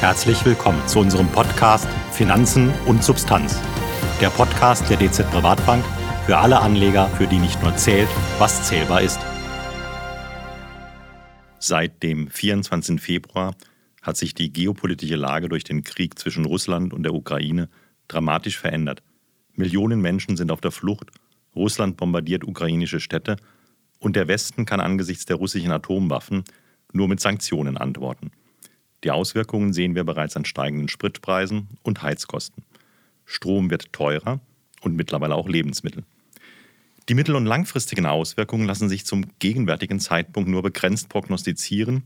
Herzlich willkommen zu unserem Podcast Finanzen und Substanz. Der Podcast der DZ Privatbank für alle Anleger, für die nicht nur zählt, was zählbar ist. Seit dem 24. Februar hat sich die geopolitische Lage durch den Krieg zwischen Russland und der Ukraine dramatisch verändert. Millionen Menschen sind auf der Flucht, Russland bombardiert ukrainische Städte und der Westen kann angesichts der russischen Atomwaffen nur mit Sanktionen antworten. Die Auswirkungen sehen wir bereits an steigenden Spritpreisen und Heizkosten. Strom wird teurer und mittlerweile auch Lebensmittel. Die mittel- und langfristigen Auswirkungen lassen sich zum gegenwärtigen Zeitpunkt nur begrenzt prognostizieren.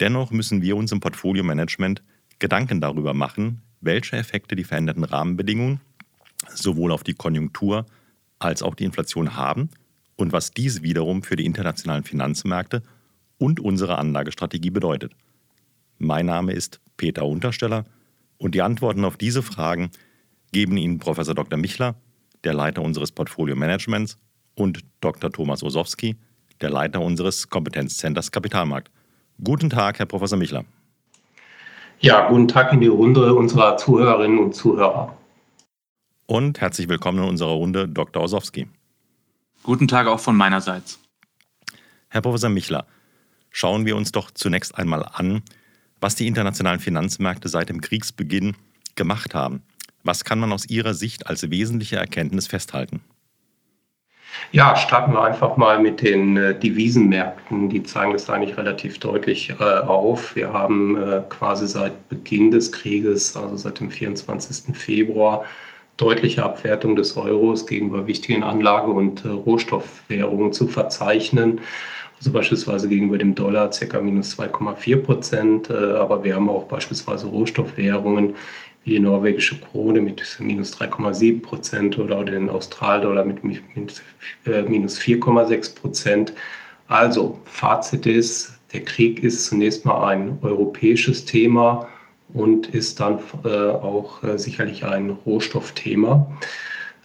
Dennoch müssen wir uns im Portfolio-Management Gedanken darüber machen, welche Effekte die veränderten Rahmenbedingungen sowohl auf die Konjunktur als auch die Inflation haben und was dies wiederum für die internationalen Finanzmärkte und unsere Anlagestrategie bedeutet. Mein Name ist Peter Untersteller und die Antworten auf diese Fragen geben Ihnen Prof. Dr. Michler, der Leiter unseres Portfolio Managements, und Dr. Thomas Osowski, der Leiter unseres Kompetenzzenters Kapitalmarkt. Guten Tag, Herr Professor Michler. Ja, guten Tag in die Runde unserer Zuhörerinnen und Zuhörer. Und herzlich willkommen in unserer Runde Dr. Osowski. Guten Tag auch von meinerseits. Herr Professor Michler, schauen wir uns doch zunächst einmal an, was die internationalen Finanzmärkte seit dem Kriegsbeginn gemacht haben. Was kann man aus Ihrer Sicht als wesentliche Erkenntnis festhalten? Ja, starten wir einfach mal mit den äh, Devisenmärkten. Die zeigen das eigentlich relativ deutlich äh, auf. Wir haben äh, quasi seit Beginn des Krieges, also seit dem 24. Februar, deutliche Abwertung des Euros gegenüber wichtigen Anlage- und äh, Rohstoffwährungen zu verzeichnen also beispielsweise gegenüber dem Dollar ca. minus 2,4 Prozent. Äh, aber wir haben auch beispielsweise Rohstoffwährungen wie die norwegische Krone mit minus 3,7 Prozent oder den Australdollar mit äh, minus 4,6 Prozent. Also Fazit ist, der Krieg ist zunächst mal ein europäisches Thema und ist dann äh, auch sicherlich ein Rohstoffthema.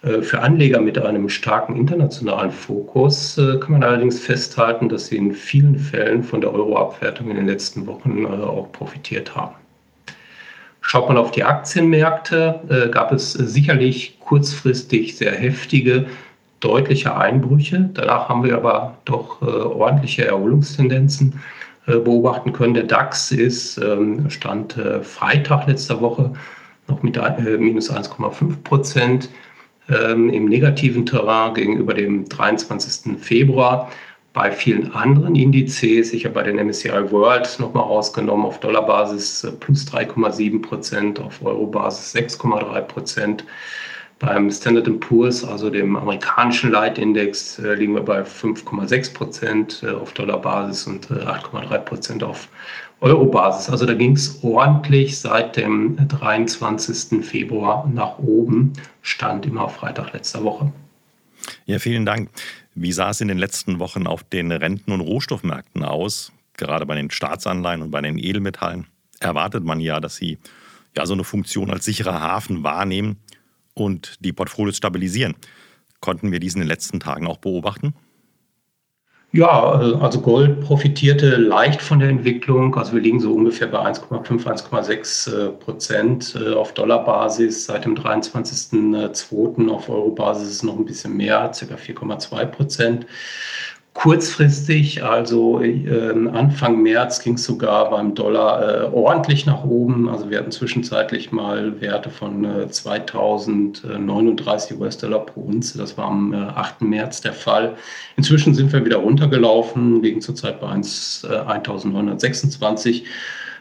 Äh, für Anleger mit einem starken internationalen Fokus äh, kann man allerdings festhalten, dass sie in vielen Fällen von der Euro-Abwertung in den letzten Wochen äh, auch profitiert haben. Schaut man auf die Aktienmärkte, gab es sicherlich kurzfristig sehr heftige, deutliche Einbrüche. Danach haben wir aber doch ordentliche Erholungstendenzen beobachten können. Der DAX ist, ähm, stand Freitag letzter Woche noch mit minus 1,5 Prozent ähm, im negativen Terrain gegenüber dem 23. Februar. Bei vielen anderen Indizes, ich habe bei den MSCI World nochmal ausgenommen, auf Dollarbasis äh, plus 3,7 Prozent, auf Eurobasis 6,3 Prozent. Beim Standard Poor's, also dem amerikanischen Leitindex, äh, liegen wir bei 5,6 Prozent äh, auf Dollarbasis und 8,3 Prozent auf Eurobasis. Also da ging es ordentlich seit dem 23. Februar nach oben, stand immer Freitag letzter Woche. Ja, vielen Dank. Wie sah es in den letzten Wochen auf den Renten- und Rohstoffmärkten aus? Gerade bei den Staatsanleihen und bei den Edelmetallen erwartet man ja, dass sie ja so eine Funktion als sicherer Hafen wahrnehmen und die Portfolios stabilisieren. Konnten wir dies in den letzten Tagen auch beobachten? Ja, äh, also Gold profitierte leicht von der Entwicklung. Also wir liegen so ungefähr bei 1,5, 1,6 äh, Prozent äh, auf Dollarbasis. Seit dem 23.02. auf Eurobasis ist es noch ein bisschen mehr, ca. 4,2 Prozent kurzfristig, also äh, Anfang März ging es sogar beim Dollar äh, ordentlich nach oben. Also wir hatten zwischenzeitlich mal Werte von äh, 2039 US-Dollar pro Unze. Das war am 8. Äh, März der Fall. Inzwischen sind wir wieder runtergelaufen, liegen zurzeit bei 1, 1926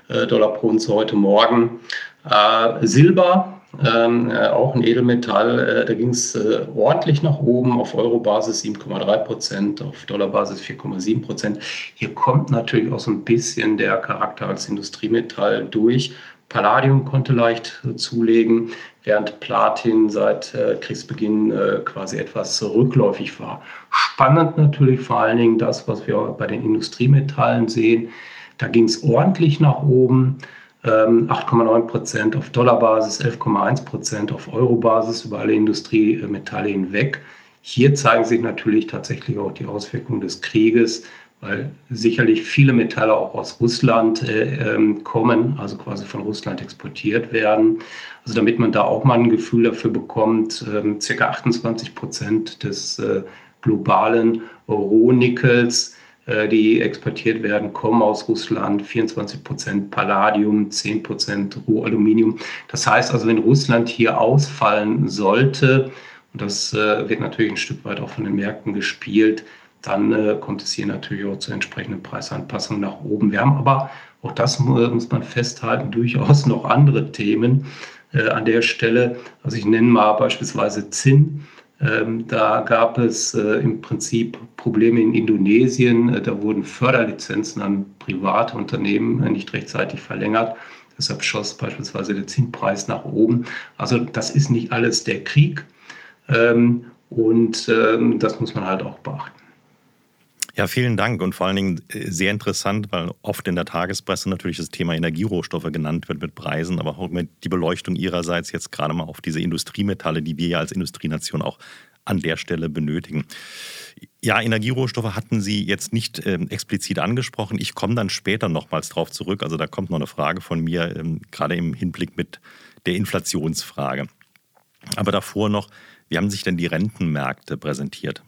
äh, Dollar pro Unze heute Morgen. Äh, Silber ähm, äh, auch ein Edelmetall. Äh, da ging es äh, ordentlich nach oben, auf Euro-Basis 7,3 Prozent, auf Dollar-Basis 4,7 Prozent. Hier kommt natürlich auch so ein bisschen der Charakter als Industriemetall durch. Palladium konnte leicht äh, zulegen, während Platin seit äh, Kriegsbeginn quasi etwas rückläufig war. Spannend natürlich vor allen Dingen das, was wir bei den Industriemetallen sehen. Da ging es ordentlich nach oben. 8,9 ähm, Prozent auf Dollarbasis, 11,1 Prozent auf Eurobasis über alle Industriemetalle hinweg. Hier zeigen sich natürlich tatsächlich auch die Auswirkungen des Krieges. weil sicherlich viele Metalle auch aus Russland äh, ähm, kommen, also quasi von Russland exportiert werden. Also damit man da auch mal ein Gefühl dafür bekommt, ähm, ca. 28 Prozent des äh, globalen Rohnickels, äh, die exportiert werden, kommen aus Russland, 24 Prozent Palladium, 10 Prozent Rohaluminium. Das heißt also, wenn Russland hier ausfallen sollte, und das äh, wird natürlich ein Stück weit auch von den Märkten gespielt, dann äh, kommt es hier natürlich auch zu entsprechenden Preisanpassungen nach oben. Wir haben aber, auch das muss man festhalten, durchaus noch andere Themen äh, an der Stelle. Also ich nenne mal beispielsweise Zinn. Ähm, da gab es äh, im Prinzip Probleme in Indonesien. Äh, da wurden Förderlizenzen an private Unternehmen äh, nicht rechtzeitig verlängert. Deshalb schoss beispielsweise der Zinnpreis nach oben. Also das ist nicht alles der Krieg. Ähm, und ähm, das muss man halt auch beachten. Ja, vielen Dank und vor allen Dingen äh, sehr interessant, weil oft in der Tagespresse natürlich das Thema Energierohstoffe genannt wird mit Preisen, aber auch mit die Beleuchtung Ihrerseits jetzt gerade mal auf diese Industriemetalle, die wir ja als Industrienation auch an der Stelle benötigen. Ja, Energierohstoffe hatten Sie jetzt nicht äh, explizit angesprochen. Ich komme dann später nochmals drauf zurück. Also da kommt noch eine Frage von mir, ähm, gerade im Hinblick mit der Inflationsfrage. Aber davor noch, wie haben sich denn die Rentenmärkte präsentiert?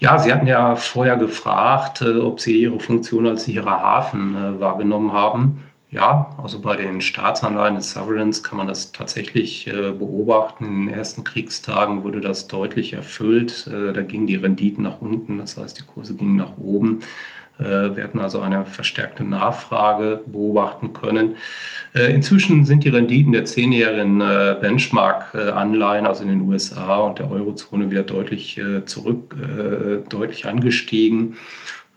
Ja, Sie hatten ja vorher gefragt, äh, ob Sie Ihre Funktion als sicherer Hafen äh, wahrgenommen haben. Ja, also bei den Staatsanleihen des Sovereigns kann man das tatsächlich äh, beobachten. In den ersten Kriegstagen wurde das deutlich erfüllt. Da gingen die Renditen nach unten, das heißt, die Kurse gingen nach oben. Äh, wir hatten also eine verstärkte Nachfrage beobachten können. Äh, inzwischen sind die Renditen der zehnjährigen äh, Benchmark-Anleihen, also in den USA und der Eurozone, wieder deutlich zurück, deutlich angestiegen.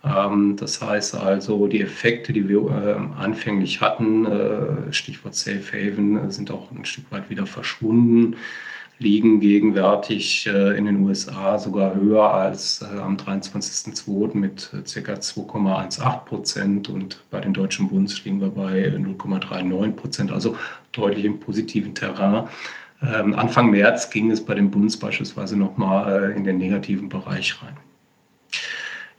Ähm, das heißt also, die Effekte, die wir anfänglich hatten, Stichwort Safe Haven, sind auch ein Stück weit wieder verschwunden liegen gegenwärtig äh, in den USA sogar höher als äh, am 23.02. mit äh, ca. 2,18 Prozent und bei den deutschen Bunds liegen wir bei 0,39 Prozent, also deutlich im positiven Terrain. Ähm, Anfang März ging es bei den Bunds beispielsweise nochmal in den negativen Bereich rein.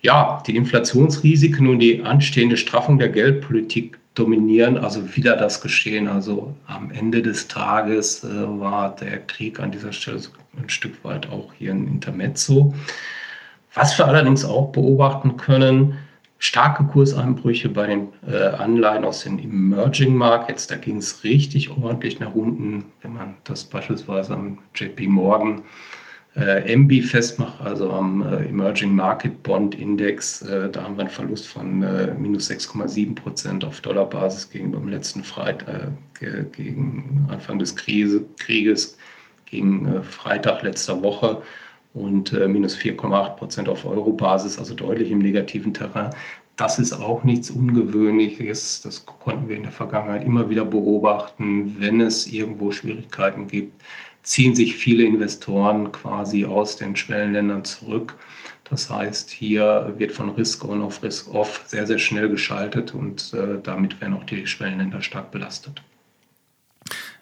Ja, die Inflationsrisiken und die anstehende Straffung der Geldpolitik dominieren also wieder das Geschehen. Also am Ende des Tages äh, war der Krieg an dieser Stelle ein Stück weit auch hier ein Intermezzo. Was wir allerdings auch beobachten können, starke Kurseinbrüche bei den äh, Anleihen aus den Emerging Markets. Da ging es richtig ordentlich nach unten, wenn man das beispielsweise am JP Morgan äh, MB festmacht, also am äh, Emerging Market Bond Index. Äh, da haben wir einen Verlust von äh, minus 6,7 Prozent auf Dollarbasis gegenüber dem letzten Freitag, äh, gegen Anfang des Krise, Krieges, gegen äh, Freitag letzter Woche und minus 4,8 Prozent auf Euro-Basis, also deutlich im negativen Terrain. Das ist auch nichts Ungewöhnliches. Das konnten wir in der Vergangenheit immer wieder beobachten, wenn es irgendwo Schwierigkeiten gibt ziehen sich viele Investoren quasi aus den Schwellenländern zurück. Das heißt, hier wird von Risk-On auf Risk-Off sehr, sehr schnell geschaltet und äh, damit werden auch die Schwellenländer stark belastet.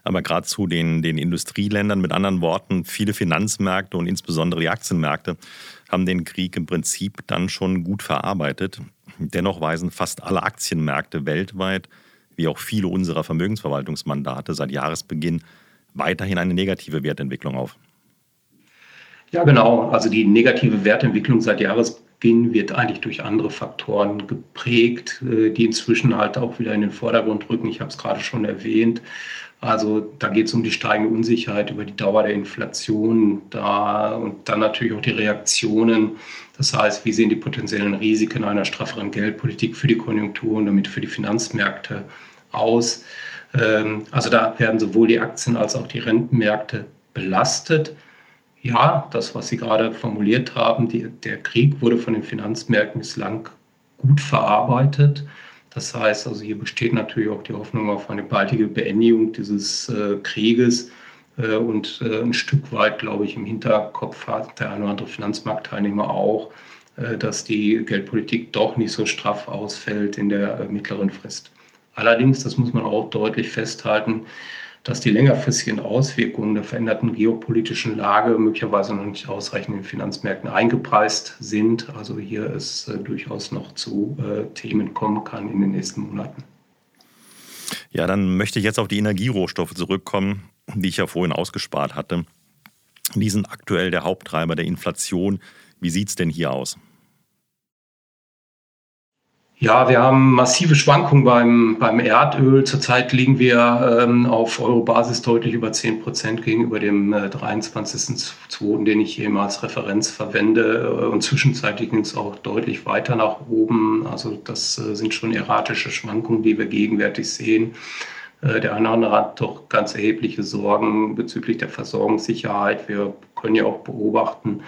Aber gerade zu den, den Industrieländern, mit anderen Worten, viele Finanzmärkte und insbesondere die Aktienmärkte haben den Krieg im Prinzip dann schon gut verarbeitet. Dennoch weisen fast alle Aktienmärkte weltweit, wie auch viele unserer Vermögensverwaltungsmandate seit Jahresbeginn, weiterhin eine negative Wertentwicklung auf. Ja, genau. Also die negative Wertentwicklung seit Jahresbeginn wird eigentlich durch andere Faktoren geprägt, äh, die inzwischen halt auch wieder in den Vordergrund rücken. Ich habe es gerade schon erwähnt. Also da geht es um die steigende Unsicherheit über die Dauer der Inflation da und dann natürlich auch die Reaktionen. Das heißt, wie sehen die potenziellen Risiken einer strafferen Geldpolitik für die Konjunktur und damit für die Finanzmärkte aus? Ähm, also da werden sowohl die Aktien als auch die Rentenmärkte belastet. Ja, das, was Sie gerade formuliert haben, die, der Krieg wurde von den Finanzmärkten bislang gut verarbeitet. Das heißt, also hier besteht natürlich auch die Hoffnung auf eine baldige Beendigung dieses äh, Krieges. Äh, und äh, ein Stück weit, glaube ich, im Hinterkopf hat der eine oder andere Finanzmarktteilnehmer auch, äh, dass die Geldpolitik doch nicht so straff ausfällt in der äh, mittleren Frist. Allerdings, das muss man auch deutlich festhalten, dass die längerfristigen Auswirkungen der veränderten geopolitischen Lage möglicherweise noch nicht ausreichend in den Finanzmärkten eingepreist sind. Also hier es äh, durchaus noch zu äh, Themen kommen kann in den nächsten Monaten. Ja, dann möchte ich jetzt auf die Energierohstoffe zurückkommen, die ich ja vorhin ausgespart hatte. Die sind aktuell der Haupttreiber der Inflation. Wie sieht es denn hier aus? Ja, wir haben massive Schwankungen beim, beim Erdöl. Zurzeit liegen wir ähm, auf Euro-Basis deutlich über 10 Prozent gegenüber dem äh, 23.02., den ich immer als Referenz verwende. Äh, und zwischenzeitlich ging es auch deutlich weiter nach oben. Also das äh, sind schon erratische Schwankungen, die wir gegenwärtig sehen. Äh, der eine oder andere hat doch ganz erhebliche Sorgen bezüglich der Versorgungssicherheit. Wir können ja auch beobachten,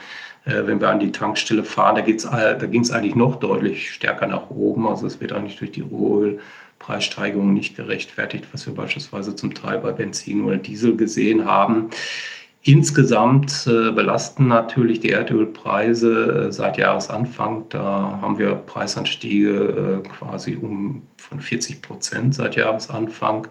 äh, wenn wir an die Tankstelle fahren, da, da ging es eigentlich noch deutlich stärker nach oben. Also es wird eigentlich durch die Rohölpreissteigerung nicht gerechtfertigt, was wir beispielsweise zum Teil bei Benzin oder Diesel gesehen haben. Insgesamt äh, belasten natürlich die Erdölpreise äh, seit Jahresanfang. Da haben wir Preisanstiege äh, quasi um von 40 Prozent seit Jahresanfang.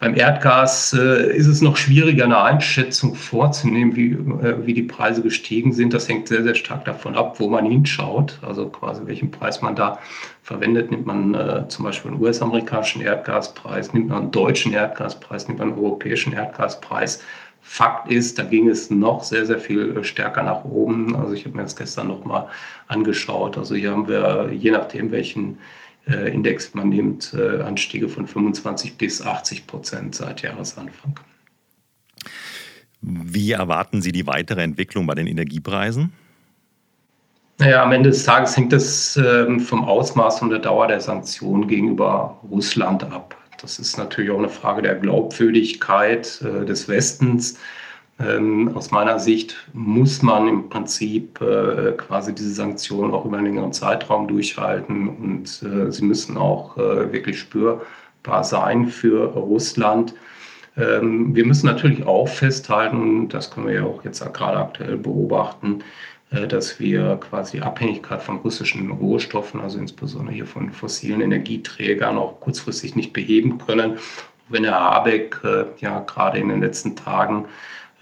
Beim Erdgas ist es noch schwieriger, eine Einschätzung vorzunehmen, wie, wie die Preise gestiegen sind. Das hängt sehr, sehr stark davon ab, wo man hinschaut, also quasi welchen Preis man da verwendet. Nimmt man zum Beispiel einen US-amerikanischen Erdgaspreis, nimmt man einen deutschen Erdgaspreis, nimmt man einen europäischen Erdgaspreis. Fakt ist, da ging es noch sehr, sehr viel äh, stärker nach oben. Also ich habe mir das gestern nochmal angeschaut. Also hier haben wir, je nachdem, welchen äh, Index man nimmt, äh, Anstiege von 25 bis 80 Prozent seit Jahresanfang. Wie erwarten Sie die weitere Entwicklung bei den Energiepreisen? Naja, am Ende des Tages hängt es ähm, vom Ausmaß und der Dauer der Sanktionen gegenüber Russland ab. Das ist natürlich auch eine Frage der Glaubwürdigkeit äh, des Westens. Ähm, aus meiner Sicht muss man im Prinzip äh, quasi diese Sanktionen auch über einen längeren Zeitraum durchhalten und äh, sie müssen auch äh, wirklich spürbar sein für Russland. Ähm, wir müssen natürlich auch festhalten, das können wir ja auch jetzt gerade aktuell beobachten, dass wir quasi Abhängigkeit von russischen Rohstoffen, also insbesondere hier von fossilen Energieträgern, auch kurzfristig nicht beheben können. Wenn Herr Habeck äh, ja gerade in den letzten Tagen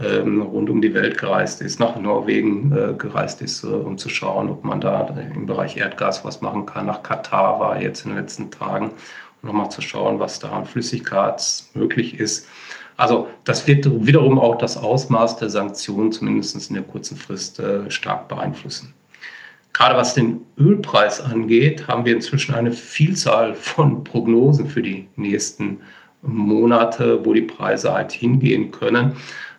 ähm, rund um die Welt gereist ist, nach Norwegen äh, gereist ist, äh, um zu schauen, ob man da im Bereich Erdgas was machen kann. Nach Katar war jetzt in den letzten Tagen, um nochmal zu schauen, was da an Flüssigkeit möglich ist. Also das wird wiederum auch das Ausmaß der Sanktionen zumindest in der kurzen Frist äh, stark beeinflussen. Gerade was den Ölpreis angeht, haben wir inzwischen eine Vielzahl von Prognosen für die nächsten Monate, wo die Preise halt hingehen können.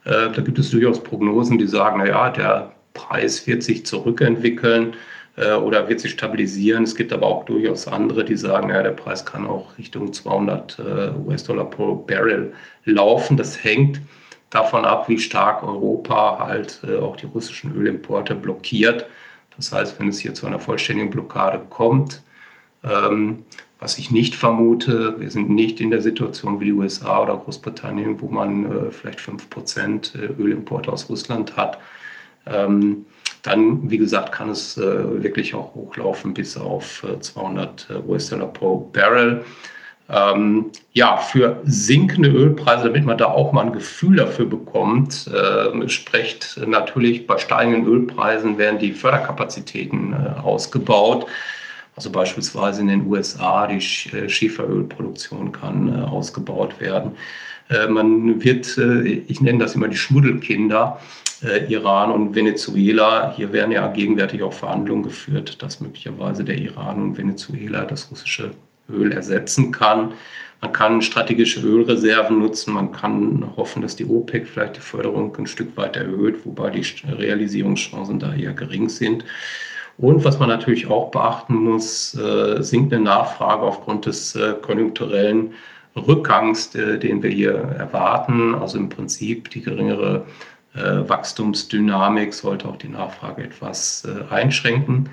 Äh, da gibt es durchaus Prognosen, die sagen, naja, der Preis wird sich zurückentwickeln äh, oder wird sich stabilisieren. Es gibt aber auch durchaus andere, die sagen, ja, der Preis kann auch Richtung 200 äh, US-Dollar pro Barrel laufen. Das hängt davon ab, wie stark Europa halt auch die russischen Ölimporte blockiert. Das heißt, wenn es hier zu einer vollständigen Blockade kommt, ähm, was ich nicht vermute, wir sind nicht in der Situation wie die USA oder Großbritannien, wo man äh, vielleicht 5% äh, Ölimporte aus Russland hat. Ähm, dann, wie gesagt, kann es äh, wirklich auch hochlaufen bis auf äh, 200 äh, US-Dollar pro Barrel. Ähm, ja, für sinkende Ölpreise, damit man da auch mal ein Gefühl dafür bekommt, äh, spricht natürlich bei steigenden Ölpreisen werden die Förderkapazitäten äh, ausgebaut. Also beispielsweise in den USA, die äh, Schieferölproduktion kann äh, ausgebaut werden. Äh, man wird, ich nenne das immer die Schmuddelkinder, Iran und Venezuela. Hier werden ja gegenwärtig auch Verhandlungen geführt, dass möglicherweise der Iran und Venezuela das russische Öl ersetzen kann. Man kann strategische Ölreserven nutzen. Man kann hoffen, dass die OPEC vielleicht die Förderung ein Stück weit erhöht, wobei die Realisierungschancen da eher gering sind. Und was man natürlich auch beachten muss, äh, sinkende Nachfrage aufgrund des äh, konjunkturellen Rückgangs, äh, den wir hier erwarten. Also im Prinzip die geringere äh, Wachstumsdynamik sollte auch die Nachfrage etwas äh, einschränken.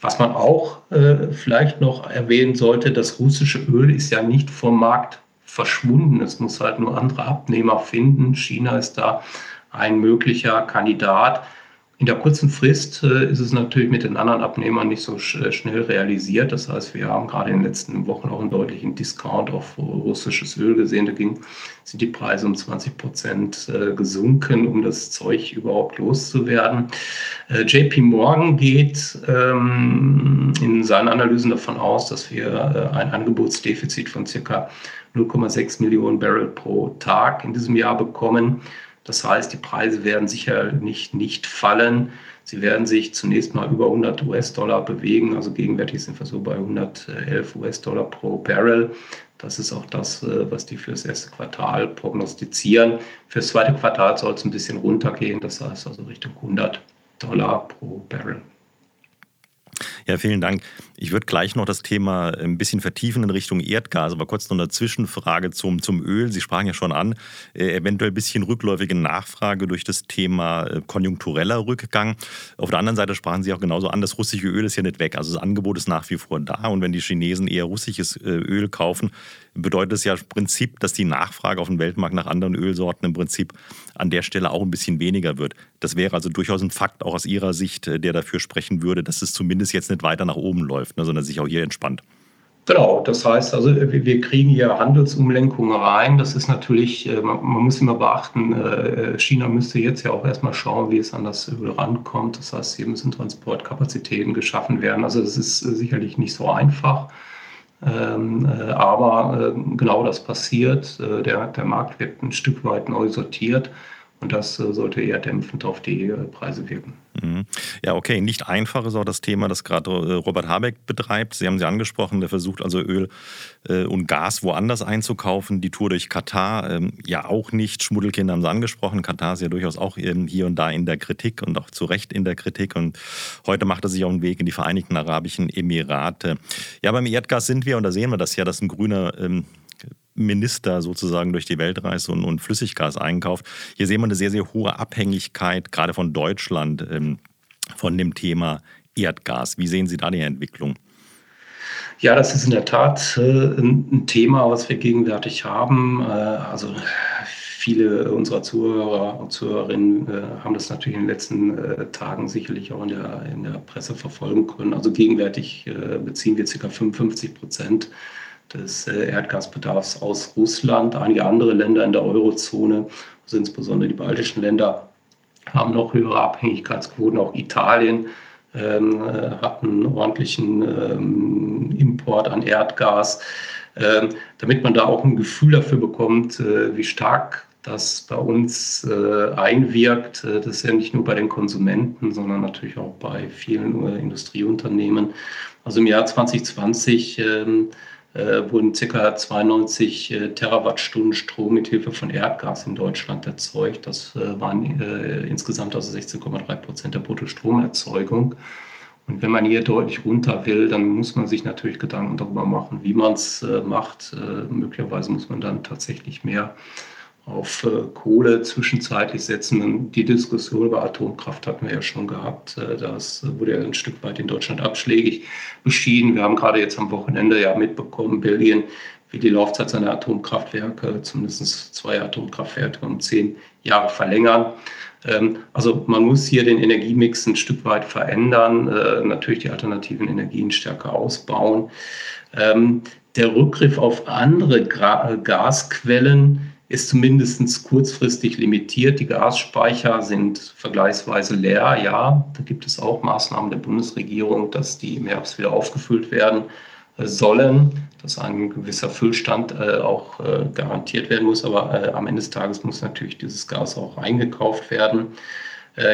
Was man auch äh, vielleicht noch erwähnen sollte, das russische Öl ist ja nicht vom Markt verschwunden. Es muss halt nur andere Abnehmer finden. China ist da ein möglicher Kandidat. In der kurzen Frist äh, ist es natürlich mit den anderen Abnehmern nicht so äh, schnell realisiert. Das heißt, wir haben gerade in den letzten Wochen auch einen deutlichen Discount auf russisches Öl gesehen. Da ging, sind die Preise um 20 Prozent äh, gesunken, um das Zeug überhaupt loszuwerden. JP Morgan geht ähm, in seinen Analysen davon aus, dass wir ein Angebotsdefizit von circa 0,6 Millionen Barrel pro Tag in diesem Jahr bekommen. Das heißt, die Preise werden sicher nicht, nicht fallen. Sie werden sich zunächst mal über 100 US-Dollar bewegen. Also gegenwärtig sind wir so bei 111 US-Dollar pro Barrel. Das ist auch das, äh, was die für das erste Quartal prognostizieren. Für das zweite Quartal soll es ein bisschen runtergehen. Das heißt also Richtung 100 Dollar pro Barrel. Ja, vielen Dank. Ich würde gleich noch das Thema ein bisschen vertiefen in Richtung Erdgas, aber kurz noch eine Zwischenfrage zum, zum Öl. Sie sprachen ja schon an, äh, eventuell ein bisschen rückläufige Nachfrage durch das Thema äh, konjunktureller Rückgang. Auf der anderen Seite sprachen Sie auch genauso an, das russische Öl ist ja nicht weg. Also das Angebot ist nach wie vor da. Und wenn die Chinesen eher russisches äh, Öl kaufen, bedeutet es ja im Prinzip, dass die Nachfrage auf dem Weltmarkt nach anderen Ölsorten im Prinzip an der Stelle auch ein bisschen weniger wird. Das wäre also durchaus ein Fakt auch aus Ihrer Sicht, äh, der dafür sprechen würde, dass es zumindest jetzt nicht weiter nach oben läuft, ne, sondern sich auch hier entspannt. Genau, das heißt also, wir kriegen hier Handelsumlenkungen rein. Das ist natürlich, äh, man, muss immer beachten, äh, China müsste jetzt ja auch erstmal schauen, wie es an das Öl rankommt. Das heißt, hier müssen Transportkapazitäten geschaffen werden. Also das ist sicherlich nicht so einfach. Ähm, äh, aber äh, genau das passiert. Äh, der Markt wird ein Stück weit neu sortiert und das sollte eher dämpfend auf die Preise wirken. Mhm. Ja, okay. Nicht einfach ist auch das Thema, das gerade äh, Robert Habeck betreibt. Sie haben sie angesprochen, der versucht also Öl äh, und Gas woanders einzukaufen. Die Tour durch Katar ähm, ja auch nicht. Schmuddelkinder haben sie angesprochen. Katar ist ja durchaus auch hier und da in der Kritik und auch zu Recht in der Kritik. Und heute macht er sich auch einen Weg in die Vereinigten Arabischen Emirate. Ja, beim Erdgas sind wir, und da sehen wir das ja, dass ein grüner ähm, Minister sozusagen durch die Welt reist und, und Flüssiggas einkauft. Hier sehen wir eine sehr, sehr hohe Abhängigkeit, gerade von Deutschland, ähm, von dem Thema Erdgas. Wie sehen Sie da die Entwicklung? Ja, das ist in der Tat äh, ein Thema, was wir gegenwärtig haben. Äh, also viele unserer Zuhörer und Zuhörerinnen äh, haben das natürlich in den letzten äh, Tagen sicherlich auch in der, in der Presse verfolgen können. Also gegenwärtig äh, beziehen wir ca. 55 Prozent des äh, Erdgasbedarfs aus Russland. Einige andere Länder in der Eurozone, also insbesondere die baltischen Länder, haben noch höhere Abhängigkeitsquoten. Auch Italien ähm, äh, hat einen ordentlichen ähm, Import an Erdgas. Ähm, damit man da auch ein Gefühl dafür bekommt, äh, wie stark das bei uns äh, einwirkt. Äh, das ist ja nicht nur bei den Konsumenten, sondern natürlich auch bei vielen äh, Industrieunternehmen. Also im Jahr 2020 ähm, äh, wurden ca. 92 äh, Terawattstunden Strom mit Hilfe von Erdgas in Deutschland erzeugt. Das äh, waren äh, insgesamt also 16,3 Prozent der Bruttostromerzeugung. Und wenn man hier deutlich runter will, dann muss man sich natürlich Gedanken darüber machen, wie man es äh, macht. Äh, möglicherweise muss man dann tatsächlich mehr auf äh, Kohle zwischenzeitlich setzen. Die Diskussion über Atomkraft hatten wir ja schon gehabt. Äh, das wurde ja ein Stück weit in Deutschland abschlägig beschieden. Wir haben gerade jetzt am Wochenende ja mitbekommen, Belgien will die Laufzeit seiner Atomkraftwerke, zumindest zwei Atomkraftwerke, um zehn Jahre verlängern. Ähm, also man muss hier den Energiemix ein Stück weit verändern, äh, natürlich die alternativen Energien stärker ausbauen. Ähm, der Rückgriff auf andere Gasquellen ist zumindest kurzfristig limitiert. Die Gasspeicher sind vergleichsweise leer. Ja, da gibt es auch Maßnahmen der Bundesregierung, dass die im Herbst wieder aufgefüllt werden äh, sollen, dass ein gewisser Füllstand äh, auch äh, garantiert werden muss. Aber am Ende des Tages muss natürlich dieses Gas auch eingekauft werden.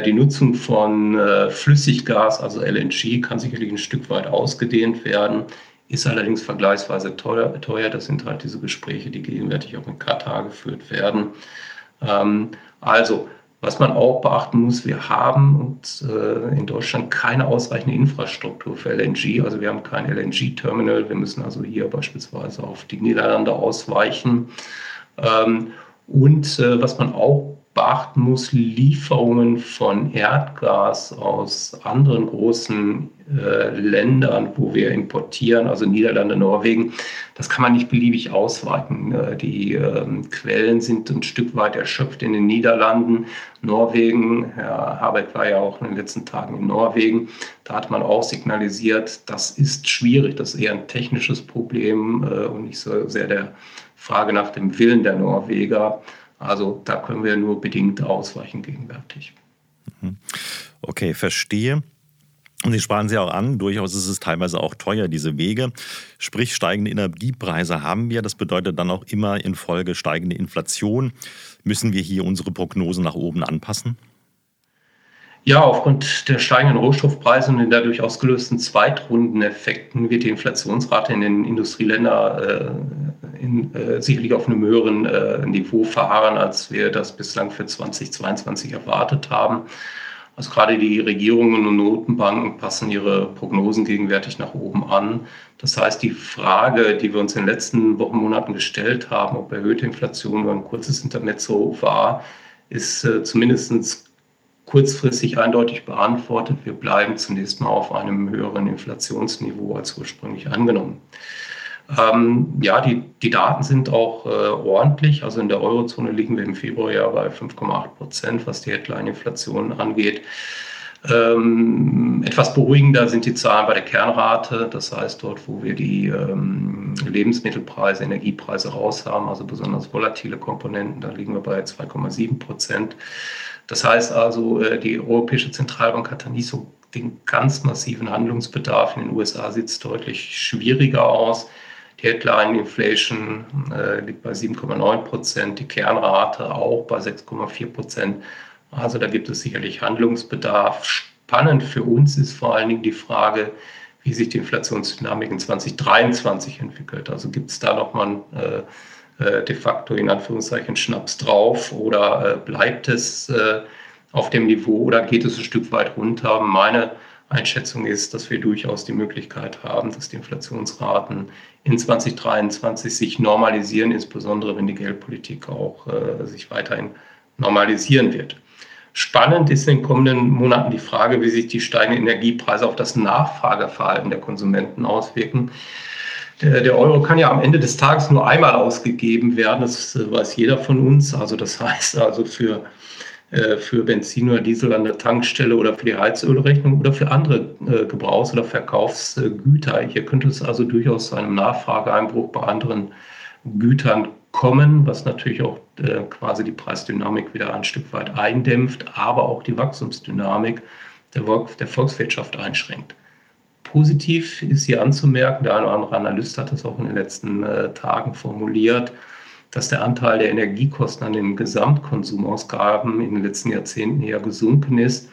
Die Nutzung von Flüssiggas, also LNG, kann sicherlich ein Stück weit ausgedehnt werden ist allerdings vergleichsweise teuer, teuer. Das sind halt diese Gespräche, die gegenwärtig auch in Katar geführt werden. Ähm, also, was man auch beachten muss, wir haben und, äh, in Deutschland keine ausreichende Infrastruktur für LNG. Also wir haben kein LNG-Terminal. Wir müssen also hier beispielsweise auf die Niederlande ausweichen. Ähm, und äh, was man auch beachten muss, Lieferungen von Erdgas aus anderen großen äh, Ländern, wo wir importieren, also Niederlande, Norwegen, das kann man nicht beliebig ausweiten. Äh, die äh, Quellen sind ein Stück weit erschöpft in den Niederlanden. Norwegen, Herr Habeck war ja auch in den letzten Tagen in Norwegen, da hat man auch signalisiert, das ist schwierig, das ist eher ein technisches Problem äh, und nicht so sehr der Frage nach dem Willen der Norweger. Also da können wir nur bedingt ausweichen gegenwärtig. Mhm. Okay, verstehe. Und Sie sprachen sie auch an, durchaus ist es teilweise auch teuer, diese Wege. Sprich, steigende Energiepreise haben wir. Das bedeutet dann auch immer in Folge steigende Inflation. Müssen wir hier unsere Prognosen nach oben anpassen? Ja, aufgrund der steigenden Rohstoffpreise und den dadurch ausgelösten Zweitrundeneffekten wird die Inflationsrate in den Industrieländern äh, in, äh, sicherlich auf einem höheren äh, Niveau verharren, als wir das bislang für 2022 erwartet haben. Also gerade die Regierungen und Notenbanken passen ihre Prognosen gegenwärtig nach oben an. Das heißt, die Frage, die wir uns in den letzten Wochen, Monaten gestellt haben, ob erhöhte Inflation nur ein kurzes Intermezzo war, ist äh, zumindest kurzfristig eindeutig beantwortet. Wir bleiben zunächst mal auf einem höheren Inflationsniveau als ursprünglich angenommen. Ähm, ja, die, die Daten sind auch äh, ordentlich. Also in der Eurozone liegen wir im Februar ja bei 5,8 Prozent, was die Headline-Inflation angeht. Ähm, etwas beruhigender sind die Zahlen bei der Kernrate, das heißt dort, wo wir die ähm, Lebensmittelpreise, Energiepreise raus haben, also besonders volatile Komponenten, da liegen wir bei 2,7 Prozent. Das heißt also, äh, die Europäische Zentralbank hat da nicht so den ganz massiven Handlungsbedarf. In den USA sieht es deutlich schwieriger aus. Headline Inflation äh, liegt bei 7,9 Prozent, die Kernrate auch bei 6,4 Prozent. Also da gibt es sicherlich Handlungsbedarf. Spannend für uns ist vor allen Dingen die Frage, wie sich die Inflationsdynamik in 2023 entwickelt. Also gibt es da nochmal äh, äh, de facto in Anführungszeichen Schnaps drauf oder äh, bleibt es äh, auf dem Niveau oder geht es ein Stück weit runter? Meine Einschätzung ist, dass wir durchaus die Möglichkeit haben, dass die Inflationsraten in 2023 sich normalisieren, insbesondere wenn die Geldpolitik auch äh, sich weiterhin normalisieren wird. Spannend ist in den kommenden Monaten die Frage, wie sich die steigenden Energiepreise auf das Nachfrageverhalten der Konsumenten auswirken. Der, der, Euro kann ja am Ende des Tages nur einmal ausgegeben werden, das äh, weiß jeder von uns. Also das heißt also für, für Benzin oder Diesel an der Tankstelle oder für die Heizölrechnung oder für andere äh, Gebrauchs- oder Verkaufsgüter. Hier könnte es also durchaus zu einem Nachfrageeinbruch bei anderen Gütern kommen, was natürlich auch quasi die Preisdynamik wieder ein Stück weit eindämpft, aber auch die Wachstumsdynamik der, Volkswirtschaft einschränkt. Positiv ist hier anzumerken, der eine oder andere Analyst hat das auch in den letzten äh, Tagen formuliert, dass der Anteil der Energiekosten an den Gesamtkonsumausgaben in den letzten Jahrzehnten eher gesunken ist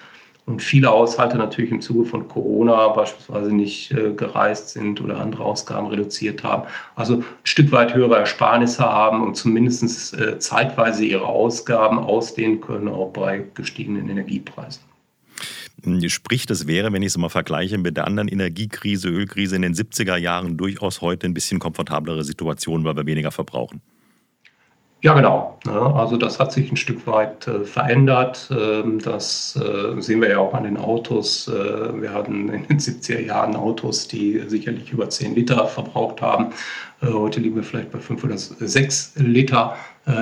und viele Haushalte natürlich im Zuge von Corona beispielsweise nicht äh, gereist sind oder andere Ausgaben reduziert haben. Also ein Stück weit höhere Ersparnisse haben und zumindest äh, zeitweise ihre Ausgaben ausdehnen können, auch bei gestiegenen Energiepreisen. Sprich, das wäre, wenn ich es mal vergleiche mit der anderen Energiekrise, Ölkrise in den 70er Jahren, durchaus heute ein bisschen komfortablere Situation, weil wir weniger verbrauchen. Ja, genau. Also das hat sich ein Stück weit äh, verändert. Ähm, das äh, sehen wir ja auch an den Autos. Äh, wir hatten in den 70er Jahren Autos, die sicherlich über 10 Liter verbraucht haben. Heute liegen wir vielleicht bei 5 oder 6 Liter.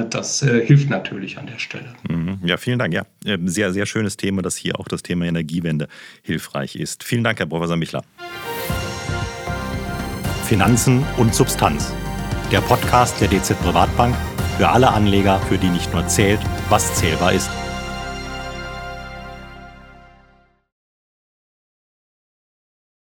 Das hilft natürlich an der Stelle. Mhm. Ja, vielen Dank. Ja, sehr, sehr schönes Thema, dass hier auch das Thema Energiewende hilfreich ist. Vielen Dank, Herr Professor Michler. Finanzen und Substanz. Der Podcast der DZ Privatbank für alle Anleger, für die nicht nur zählt, was zählbar ist.